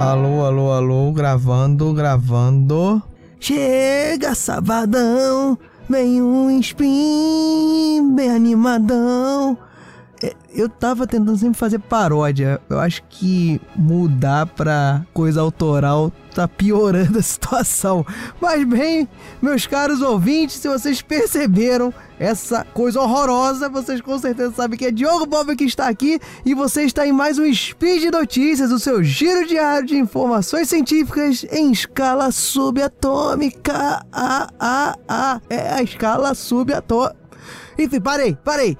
Alô, alô, alô, gravando, gravando. Chega, sabadão, vem um spin bem animadão. Eu tava tentando sempre fazer paródia. Eu acho que mudar pra coisa autoral tá piorando a situação. Mas bem, meus caros ouvintes, se vocês perceberam essa coisa horrorosa, vocês com certeza sabem que é Diogo Bob que está aqui e você está em mais um Speed Notícias, o seu giro diário de informações científicas em escala subatômica. Ah, ah, ah, é a escala subatômica. Enfim, parei, parei.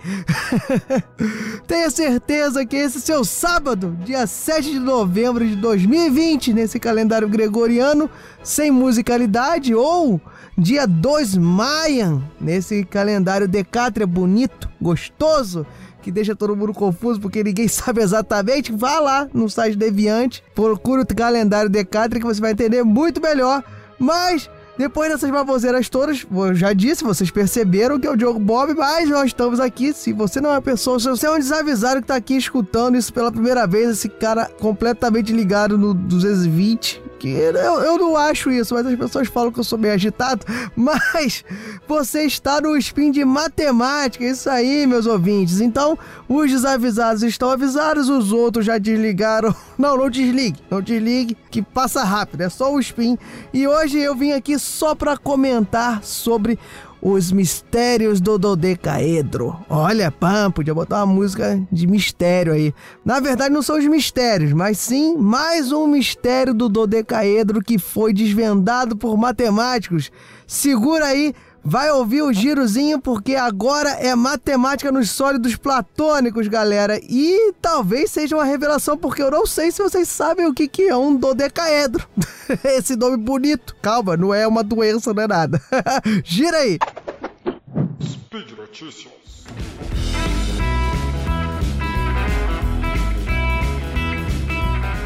Tenha certeza que esse seu sábado, dia 7 de novembro de 2020, nesse calendário gregoriano, sem musicalidade, ou dia 2 Mayan, nesse calendário decátria bonito, gostoso, que deixa todo mundo confuso porque ninguém sabe exatamente, vá lá no site Deviante, procure o calendário decátria que você vai entender muito melhor. Mas depois dessas baboseiras todas, eu já disse, vocês perceberam que é o Diogo Bob, mas nós estamos aqui. Se você não é uma pessoa, se você é um desavisado que está aqui escutando isso pela primeira vez, esse cara completamente ligado no 220, que eu, eu não acho isso, mas as pessoas falam que eu sou meio agitado. Mas você está no spin de matemática, isso aí, meus ouvintes. Então, os desavisados estão avisados, os outros já desligaram. Não, não desligue, não desligue, que passa rápido, é só o spin. E hoje eu vim aqui só para comentar sobre os mistérios do dodecaedro. Olha, pam, podia botar uma música de mistério aí. Na verdade, não são os mistérios, mas sim mais um mistério do dodecaedro que foi desvendado por matemáticos. Segura aí Vai ouvir o girozinho porque agora é matemática nos sólidos platônicos, galera. E talvez seja uma revelação porque eu não sei se vocês sabem o que, que é um dodecaedro. Esse nome bonito. Calma, não é uma doença, não é nada. Gira aí. Speed Notícias.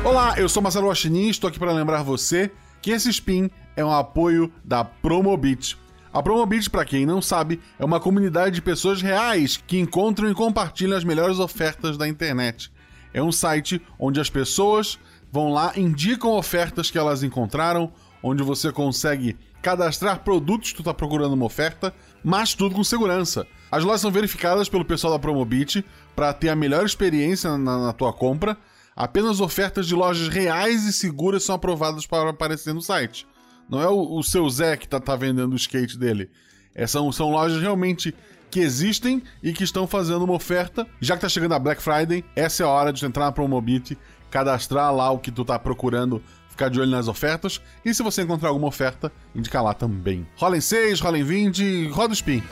Olá, eu sou Marcelo Washington e estou aqui para lembrar você que esse spin é um apoio da Promobit a Promobit, para quem não sabe, é uma comunidade de pessoas reais que encontram e compartilham as melhores ofertas da internet. É um site onde as pessoas vão lá, indicam ofertas que elas encontraram, onde você consegue cadastrar produtos que tu está procurando uma oferta, mas tudo com segurança. As lojas são verificadas pelo pessoal da Promobit para ter a melhor experiência na, na tua compra. Apenas ofertas de lojas reais e seguras são aprovadas para aparecer no site. Não é o, o seu Zé que tá, tá vendendo o skate dele. É, são, são lojas realmente que existem e que estão fazendo uma oferta. Já que tá chegando a Black Friday, essa é a hora de entrar na Promobit, cadastrar lá o que tu tá procurando, ficar de olho nas ofertas. E se você encontrar alguma oferta, indicar lá também. Rola em 6, rola em 20, roda o spin.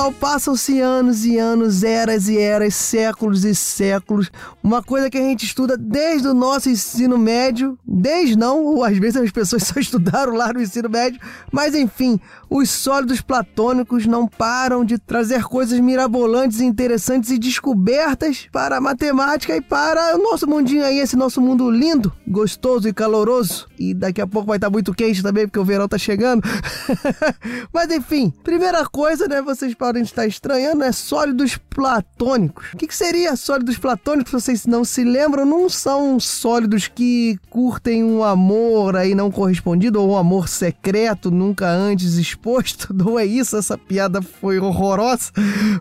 Pessoal, passam-se anos e anos, eras e eras, séculos e séculos. Uma coisa que a gente estuda desde o nosso ensino médio, desde não, ou às vezes as pessoas só estudaram lá no ensino médio, mas enfim, os sólidos platônicos não param de trazer coisas mirabolantes, interessantes e descobertas para a matemática e para o nosso mundinho aí, esse nosso mundo lindo, gostoso e caloroso. E daqui a pouco vai estar muito quente também, porque o verão tá chegando. mas enfim, primeira coisa, né, vocês vocês podem estar estranhando é sólidos platônicos. O que, que seria sólidos platônicos? Vocês não se lembram? Não são sólidos que curtem um amor aí não correspondido ou um amor secreto, nunca antes exposto. Não é isso, essa piada foi horrorosa.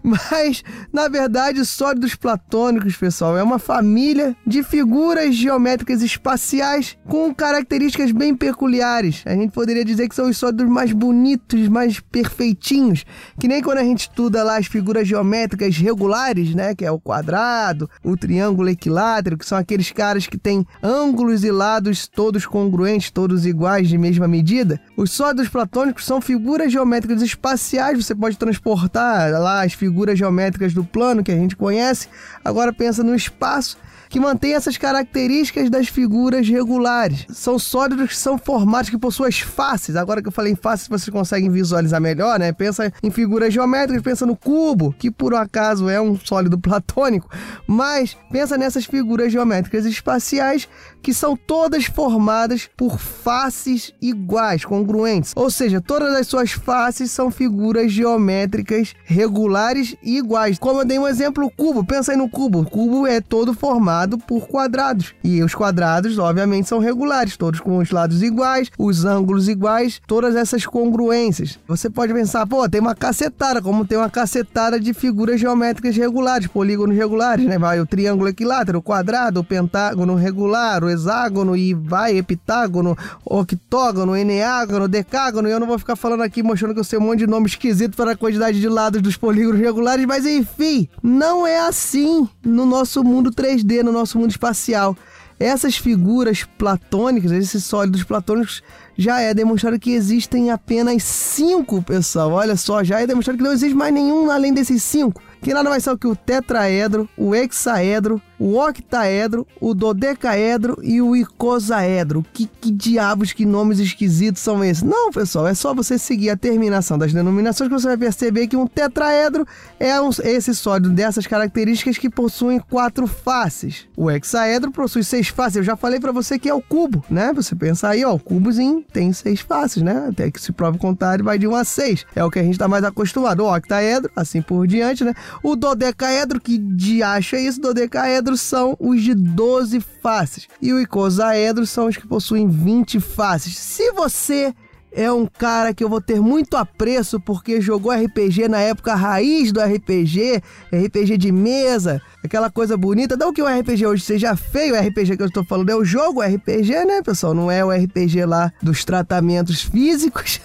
Mas, na verdade, sólidos platônicos, pessoal, é uma família de figuras geométricas espaciais com características bem peculiares. A gente poderia dizer que são os sólidos mais bonitos, mais perfeitinhos, que nem quando a gente estuda lá as figuras geométricas regulares, né, que é o quadrado, o triângulo equilátero, que são aqueles caras que têm ângulos e lados todos congruentes, todos iguais de mesma medida, os sólidos platônicos são figuras geométricas espaciais, você pode transportar lá as figuras geométricas do plano que a gente conhece, agora pensa no espaço que mantém essas características das figuras regulares. São sólidos que são formados, que possuem as faces. Agora que eu falei em faces, vocês conseguem visualizar melhor, né? Pensa em figuras geométricas, pensa no cubo, que por acaso é um sólido platônico, mas pensa nessas figuras geométricas espaciais que são todas formadas por faces iguais, congruentes. Ou seja, todas as suas faces são figuras geométricas regulares e iguais. Como eu dei um exemplo, o cubo. Pensa aí no cubo. O cubo é todo formado por quadrados. E os quadrados, obviamente, são regulares, todos com os lados iguais, os ângulos iguais, todas essas congruências. Você pode pensar, pô, tem uma cacetada, como tem uma cacetada de figuras geométricas regulares, polígonos regulares, né? Vai o triângulo equilátero, o quadrado, o pentágono regular, o hexágono e vai heptágono, octógono, eneágono, decágono. E eu não vou ficar falando aqui mostrando que eu sei um monte de nome esquisito para a quantidade de lados dos polígonos regulares, mas enfim, não é assim no nosso mundo 3D, no nosso mundo espacial. Essas figuras platônicas, esses sólidos platônicos, já é demonstrado que existem apenas cinco, pessoal. Olha só, já é demonstrado que não existe mais nenhum além desses cinco que nada mais são que o tetraedro, o hexaedro, o octaedro, o dodecaedro e o icosaedro. Que, que diabos, que nomes esquisitos são esses? Não, pessoal, é só você seguir a terminação das denominações que você vai perceber que um tetraedro é um, esse sólido dessas características que possuem quatro faces. O hexaedro possui seis faces. Eu já falei para você que é o cubo, né? Você pensa aí, ó, cubozinho tem seis faces, né? Até que se prova o contrário, vai de 1 a 6. É o que a gente está mais acostumado. O octaedro, assim por diante, né? O dodecaedro, que de acha é isso? Dodecaedros são os de 12 faces. E o icosaedro são os que possuem 20 faces. Se você é um cara que eu vou ter muito apreço porque jogou RPG na época raiz do RPG, RPG de mesa, aquela coisa bonita. Não que o RPG hoje seja feio, o RPG que eu estou falando é o jogo RPG, né, pessoal? Não é o RPG lá dos tratamentos físicos.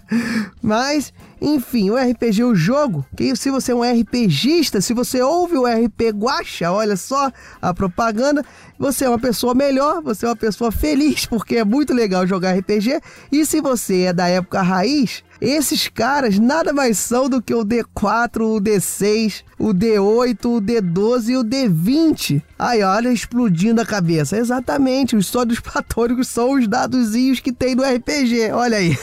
Mas, enfim, o RPG, o jogo, que se você é um RPGista, se você ouve o RP Guacha, olha só a propaganda, você é uma pessoa melhor, você é uma pessoa feliz, porque é muito legal jogar RPG. E se você é da época raiz, esses caras nada mais são do que o D4, o D6, o D8, o D12 e o D20. Aí, olha, explodindo a cabeça. Exatamente, os sólidos platônicos são os dadozinhos que tem no RPG. Olha aí.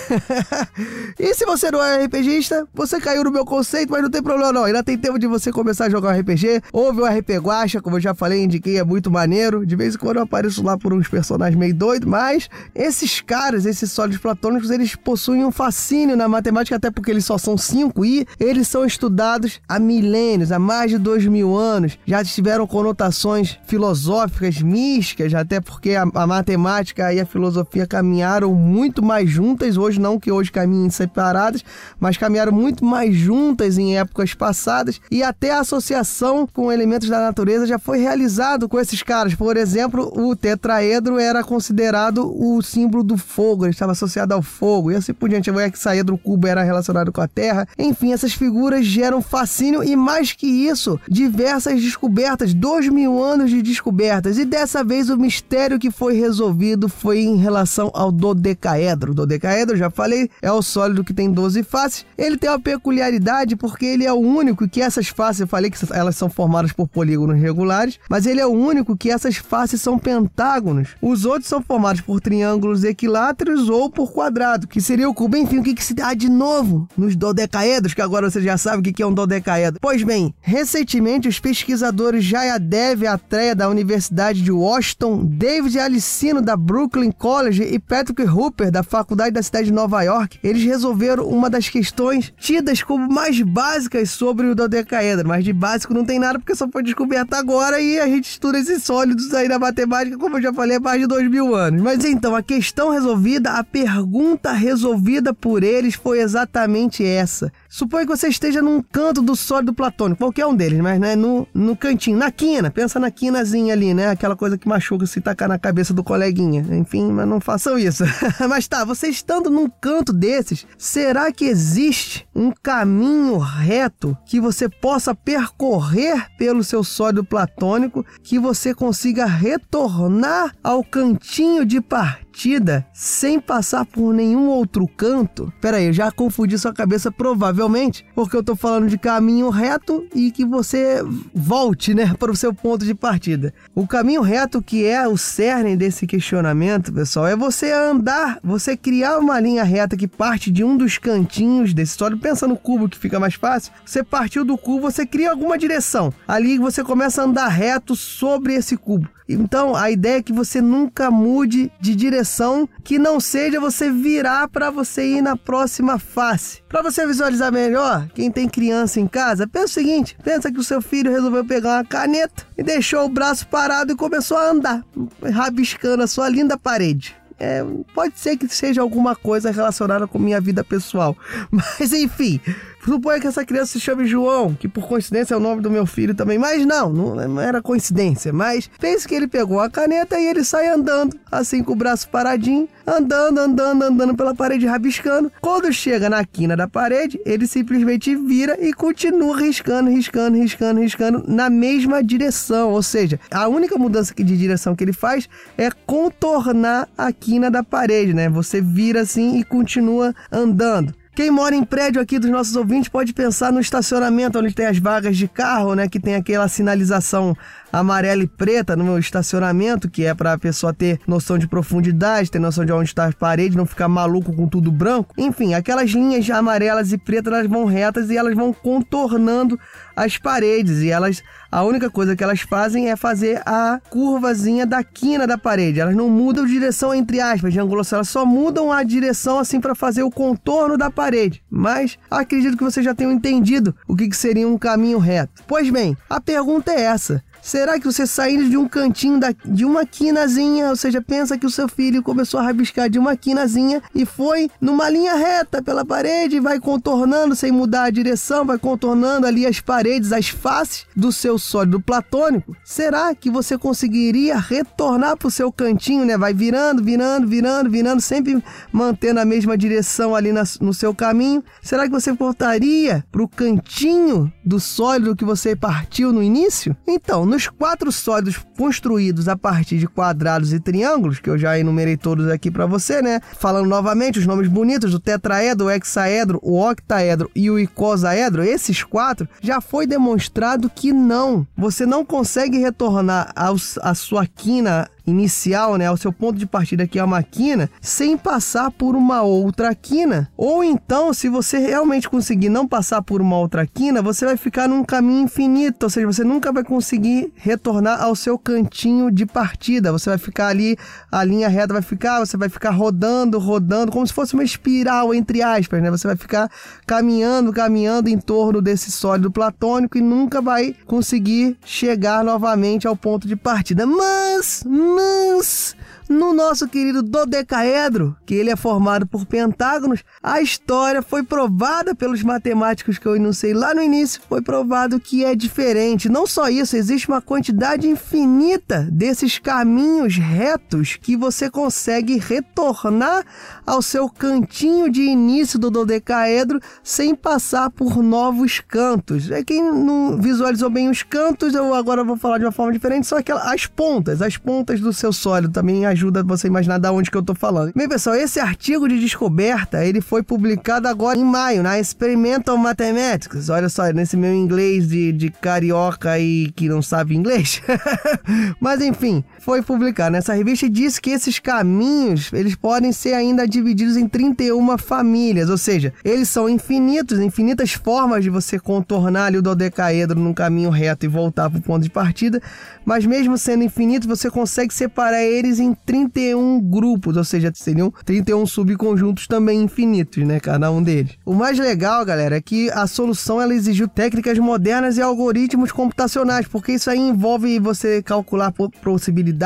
e se você não é RPGista, você caiu no meu conceito, mas não tem problema não. Ainda tem tempo de você começar a jogar um RPG. Ouve o RP Guacha, como eu já falei, indiquei, é muito maneiro. De vez em quando eu apareço lá por uns personagens meio doidos, mas esses caras, esses sólidos platônicos, eles possuem um fascínio na matemática, até porque eles só são cinco e eles são estudados há milênios, há mais de dois mil anos. Já tiveram conotações filosóficas, místicas, até porque a, a matemática e a filosofia caminharam muito mais juntas. Hoje, não que hoje caminhem separadas, mas caminharam muito mais juntas em épocas passadas. E até a associação com elementos da natureza já foi realizado com esses caras. Por exemplo, o tetraedro era considerado o símbolo do fogo, ele estava associado ao fogo. E assim por diante, o hexaedro o cubo era relacionado com a Terra. Enfim, essas figuras geram fascínio e mais que isso, diversas descobertas, dois mil anos de descobertas. E dessa vez o mistério que foi resolvido foi em relação ao dodecaedro. Dodecaedro, já falei, é o sólido que tem 12 faces. Ele tem uma peculiaridade porque ele é o único que essas faces, eu falei que elas são formadas por polígonos regulares, mas ele é o único que essas faces são pentágonos. Os outros são formados por triângulos equiláteros ou por quadrado, que seria o cubo. Enfim, o que, que se dá de novo nos dodecaedros, que agora você já sabe o que é um dodecaedro. Pois bem, recentemente os pesquisadores Jaya Dev Atreya da Universidade de Washington, David Alicino da Brooklyn College e Patrick Hooper da Faculdade da cidade de Nova York, eles resolveram uma das questões tidas como mais básicas sobre o dodecaedro, mas de básico não tem nada porque só foi descoberto agora e a gente estuda esses sólidos aí na matemática, como eu já falei, há mais de dois mil anos. Mas então, a questão resolvida, a pergunta resolvida por eles foi exatamente essa. Suponha que você esteja num canto do sólido platônico, qualquer um deles, mas né, no, no cantinho, na quina, pensa na quinazinha ali, né? Aquela coisa que machuca se tacar na cabeça do coleguinha. Enfim, mas não façam isso. mas tá, você estando num canto desses, será que existe um caminho reto que você possa percorrer pelo seu sólido platônico, que você consiga retornar ao cantinho de partida? Partida sem passar por nenhum outro canto. Pera aí, eu já confundi sua cabeça provavelmente, porque eu tô falando de caminho reto e que você volte, né, para o seu ponto de partida. O caminho reto que é o cerne desse questionamento, pessoal, é você andar, você criar uma linha reta que parte de um dos cantinhos desse sólido, pensa no cubo que fica mais fácil. Você partiu do cubo, você cria alguma direção. Ali você começa a andar reto sobre esse cubo. Então, a ideia é que você nunca mude de direção que não seja você virar para você ir na próxima face. Para você visualizar melhor, quem tem criança em casa, pensa o seguinte: pensa que o seu filho resolveu pegar uma caneta e deixou o braço parado e começou a andar, rabiscando a sua linda parede. É, pode ser que seja alguma coisa relacionada com minha vida pessoal. Mas enfim, Suponha que essa criança se chame João, que por coincidência é o nome do meu filho também. Mas não, não era coincidência. Mas pense que ele pegou a caneta e ele sai andando, assim com o braço paradinho, andando, andando, andando pela parede, rabiscando. Quando chega na quina da parede, ele simplesmente vira e continua riscando, riscando, riscando, riscando na mesma direção. Ou seja, a única mudança de direção que ele faz é contornar a quina da parede, né? Você vira assim e continua andando. Quem mora em prédio aqui dos nossos ouvintes pode pensar no estacionamento onde tem as vagas de carro, né? Que tem aquela sinalização amarela e preta no meu estacionamento, que é para a pessoa ter noção de profundidade, ter noção de onde está as paredes, não ficar maluco com tudo branco. Enfim, aquelas linhas amarelas e pretas elas vão retas e elas vão contornando as paredes e elas a única coisa que elas fazem é fazer a curvazinha da quina da parede. Elas não mudam direção entre aspas de angulação, elas só mudam a direção assim para fazer o contorno da parede. Mas acredito que vocês já tenham entendido o que, que seria um caminho reto. Pois bem, a pergunta é essa: Será que você saindo de um cantinho da, de uma quinazinha, ou seja, pensa que o seu filho começou a rabiscar de uma quinazinha e foi numa linha reta pela parede, vai contornando sem mudar a direção, vai contornando ali as paredes, as faces do seu sólido platônico? Será que você conseguiria retornar para o seu cantinho, né? Vai virando, virando, virando, virando, sempre mantendo a mesma direção ali na, no seu caminho. Será que você voltaria para o cantinho do sólido que você partiu no início? Então, nos quatro sólidos construídos a partir de quadrados e triângulos, que eu já enumerei todos aqui para você, né? Falando novamente os nomes bonitos do tetraedro, o hexaedro, o octaedro e o icosaedro, esses quatro, já foi demonstrado que não. Você não consegue retornar aos, a sua quina inicial, né, o seu ponto de partida que é a quina, sem passar por uma outra quina. Ou então, se você realmente conseguir não passar por uma outra quina, você vai ficar num caminho infinito, ou seja, você nunca vai conseguir retornar ao seu cantinho de partida. Você vai ficar ali, a linha reta vai ficar, você vai ficar rodando, rodando, como se fosse uma espiral, entre aspas, né? Você vai ficar caminhando, caminhando em torno desse sólido platônico e nunca vai conseguir chegar novamente ao ponto de partida. Mas mas no nosso querido dodecaedro, que ele é formado por pentágonos, a história foi provada pelos matemáticos que eu enunciei lá no início, foi provado que é diferente. Não só isso, existe uma quantidade infinita desses caminhos retos que você consegue retornar ao seu cantinho de início do dodecaedro sem passar por novos cantos. É quem não visualizou bem os cantos, eu agora vou falar de uma forma diferente, são aquelas as pontas, as pontas do seu sólido também ajuda você a imaginar da onde que eu tô falando. Bem, pessoal, esse artigo de descoberta, ele foi publicado agora em maio, na Experimental Mathematics. Olha só, nesse meu inglês de, de carioca e que não sabe inglês. Mas enfim, foi publicado. Nessa revista e disse que esses caminhos, eles podem ser ainda divididos em 31 famílias, ou seja, eles são infinitos, infinitas formas de você contornar ali o dodecaedro num caminho reto e voltar para o ponto de partida, mas mesmo sendo infinitos, você consegue separar eles em 31 grupos, ou seja, seriam 31 subconjuntos também infinitos, né, cada um deles. O mais legal, galera, é que a solução ela exigiu técnicas modernas e algoritmos computacionais, porque isso aí envolve você calcular possibilidades,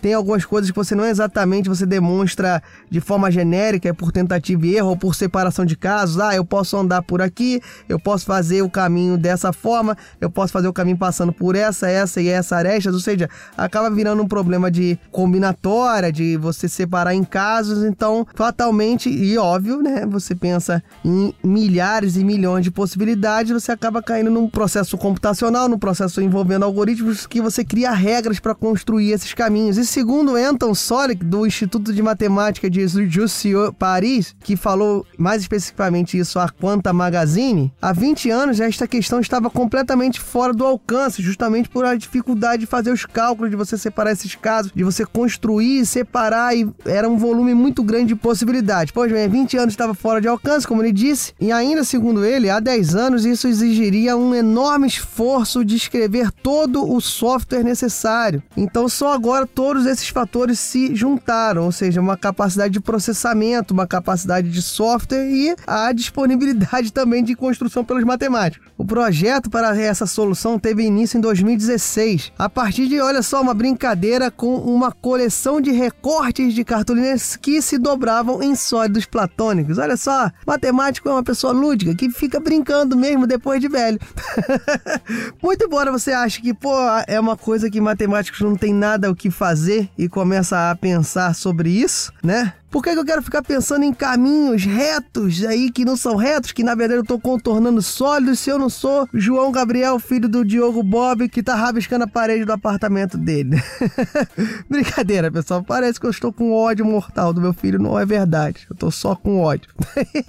tem algumas coisas que você não exatamente você demonstra de forma genérica, é por tentativa e erro ou por separação de casos. Ah, eu posso andar por aqui, eu posso fazer o caminho dessa forma, eu posso fazer o caminho passando por essa, essa e essa aresta ou seja, acaba virando um problema de combinatória, de você separar em casos, então fatalmente e óbvio, né, você pensa em milhares e milhões de possibilidades, você acaba caindo num processo computacional, num processo envolvendo algoritmos que você cria regras para construir esses esses caminhos. E segundo Anton Solik, do Instituto de Matemática de Jussieu Paris, que falou mais especificamente isso à Quanta Magazine, há 20 anos esta questão estava completamente fora do alcance, justamente por a dificuldade de fazer os cálculos, de você separar esses casos, de você construir, separar, e era um volume muito grande de possibilidades. Pois bem, 20 anos estava fora de alcance, como ele disse, e ainda segundo ele, há 10 anos isso exigiria um enorme esforço de escrever todo o software necessário. Então só agora todos esses fatores se juntaram, ou seja, uma capacidade de processamento, uma capacidade de software e a disponibilidade também de construção pelos matemáticos. O projeto para essa solução teve início em 2016, a partir de, olha só, uma brincadeira com uma coleção de recortes de cartolinas que se dobravam em sólidos platônicos. Olha só, matemático é uma pessoa lúdica que fica brincando mesmo depois de velho. Muito embora você ache que, pô, é uma coisa que matemáticos não tem nada o que fazer e começa a pensar sobre isso, né? Por que, que, eu quero ficar pensando em caminhos retos aí que não são retos, que na verdade eu tô contornando sólidos se eu não sou João Gabriel, filho do Diogo Bob, que tá rabiscando a parede do apartamento dele? Brincadeira, pessoal. Parece que eu estou com ódio mortal do meu filho. Não é verdade. Eu tô só com ódio.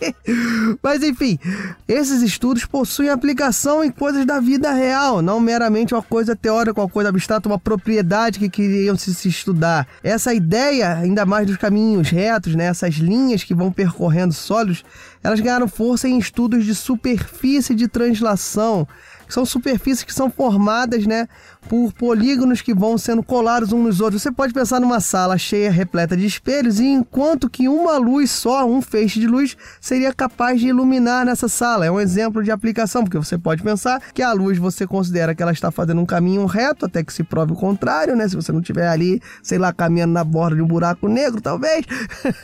Mas enfim, esses estudos possuem aplicação em coisas da vida real, não meramente uma coisa teórica, uma coisa abstrata, uma propriedade que queriam se, se estudar. Essa ideia, ainda mais dos caminhos retos, né, essas linhas que vão percorrendo sólidos, elas ganharam força em estudos de superfície de translação, que são superfícies que são formadas, né, por polígonos que vão sendo colados uns nos outros. Você pode pensar numa sala cheia, repleta de espelhos, e enquanto que uma luz só, um feixe de luz, seria capaz de iluminar nessa sala. É um exemplo de aplicação, porque você pode pensar que a luz você considera que ela está fazendo um caminho reto, até que se prove o contrário, né? Se você não estiver ali, sei lá, caminhando na borda de um buraco negro, talvez.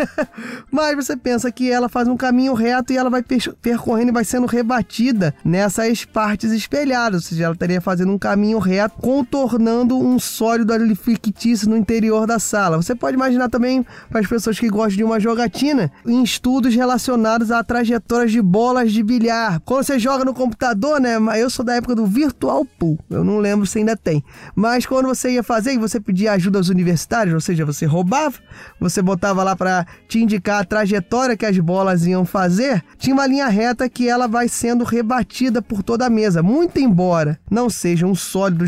Mas você pensa que ela faz um caminho reto e ela vai percorrendo e vai sendo rebatida nessas partes espelhadas, ou seja, ela estaria fazendo um caminho reto contornando um sólido ali fictício no interior da sala. Você pode imaginar também para as pessoas que gostam de uma jogatina em estudos relacionados a trajetórias de bolas de bilhar. Quando você joga no computador, né? Eu sou da época do Virtual Pool. Eu não lembro se ainda tem. Mas quando você ia fazer e você pedia ajuda aos universitários, ou seja, você roubava, você botava lá para te indicar a trajetória que as bolas iam fazer, tinha uma linha reta que ela vai sendo rebatida por toda a mesa. Muito embora não seja um sólido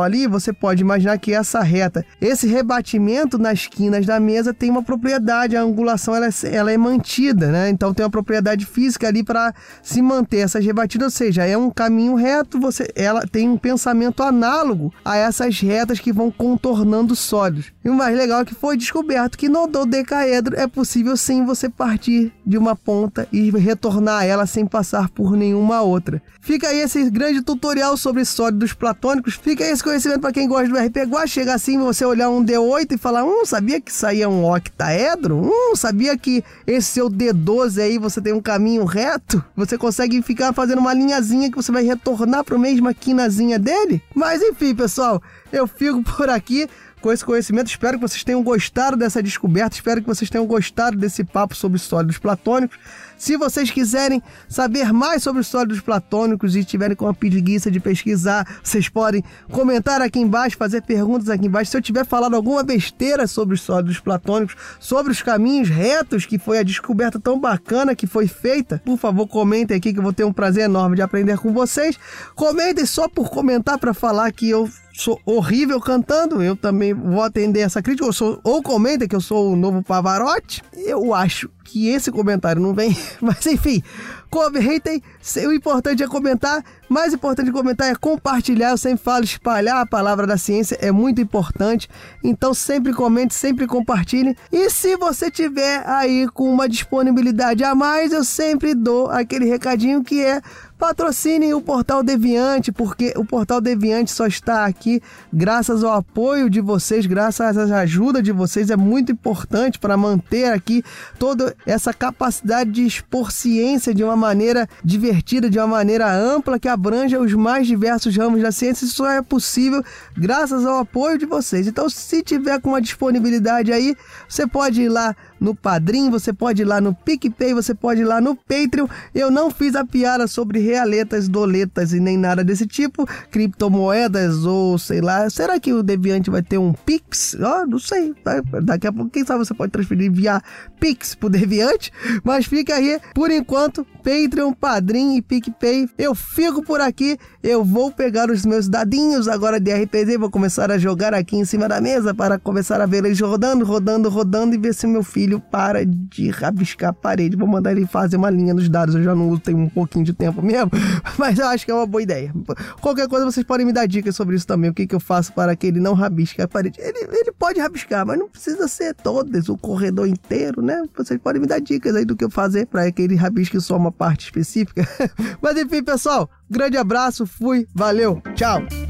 ali, você pode imaginar que essa reta, esse rebatimento nas quinas da mesa tem uma propriedade, a angulação ela é, ela é mantida, né? Então tem uma propriedade física ali para se manter essas rebatidas, ou seja, é um caminho reto, você, ela tem um pensamento análogo a essas retas que vão contornando sólidos. E o mais legal é que foi descoberto que no dodecaedro é possível sim você partir de uma ponta e retornar a ela sem passar por nenhuma outra. Fica aí esse grande tutorial sobre sólidos platônicos. Fica esse conhecimento para quem gosta do RP. Gosta chega assim, você olhar um D8 e falar: Hum, sabia que isso aí é um octaedro? Hum, sabia que esse seu D12 aí você tem um caminho reto? Você consegue ficar fazendo uma linhazinha que você vai retornar para a mesma quinazinha dele? Mas enfim, pessoal, eu fico por aqui com esse conhecimento. Espero que vocês tenham gostado dessa descoberta, espero que vocês tenham gostado desse papo sobre sólidos platônicos. Se vocês quiserem saber mais sobre os sólidos platônicos e tiverem com a preguiça de pesquisar, vocês podem comentar aqui embaixo, fazer perguntas aqui embaixo. Se eu tiver falado alguma besteira sobre os sólidos platônicos, sobre os caminhos retos, que foi a descoberta tão bacana que foi feita, por favor, comentem aqui que eu vou ter um prazer enorme de aprender com vocês. Comentem só por comentar para falar que eu sou horrível cantando, eu também vou atender essa crítica. Ou, sou, ou comenta que eu sou o novo Pavarotti. Eu acho que esse comentário não vem. Mas enfim, comentem. O importante é comentar. Mais importante de comentar é compartilhar. Eu sempre falo, espalhar a palavra da ciência é muito importante. Então sempre comente, sempre compartilhe. E se você tiver aí com uma disponibilidade a mais, eu sempre dou aquele recadinho que é patrocinem o Portal Deviante, porque o Portal Deviante só está aqui graças ao apoio de vocês, graças à ajuda de vocês. É muito importante para manter aqui toda essa capacidade de expor ciência de uma maneira divertida, de uma maneira ampla, que abranja os mais diversos ramos da ciência. Isso só é possível graças ao apoio de vocês. Então, se tiver com uma disponibilidade aí, você pode ir lá no Padrim, você pode ir lá no PicPay, você pode ir lá no Patreon. Eu não fiz a piada sobre realetas, doletas e nem nada desse tipo, criptomoedas ou sei lá. Será que o Deviante vai ter um Pix? Oh, não sei. Daqui a pouco, quem sabe você pode transferir via Pix pro Deviante. Mas fica aí, por enquanto, Patreon, Padrim e PicPay. Eu fico por aqui. Eu vou pegar os meus dadinhos agora de RPG, vou começar a jogar aqui em cima da mesa para começar a ver eles rodando, rodando, rodando e ver se meu filho para de rabiscar a parede. Vou mandar ele fazer uma linha nos dados. Eu já não uso tem um pouquinho de tempo mesmo, mas eu acho que é uma boa ideia. Qualquer coisa vocês podem me dar dicas sobre isso também. O que, que eu faço para que ele não rabisque a parede? Ele, ele pode rabiscar, mas não precisa ser todas, o corredor inteiro, né? Vocês podem me dar dicas aí do que eu fazer para que ele rabisque só uma parte específica. mas enfim, pessoal, grande abraço, fui, valeu, tchau!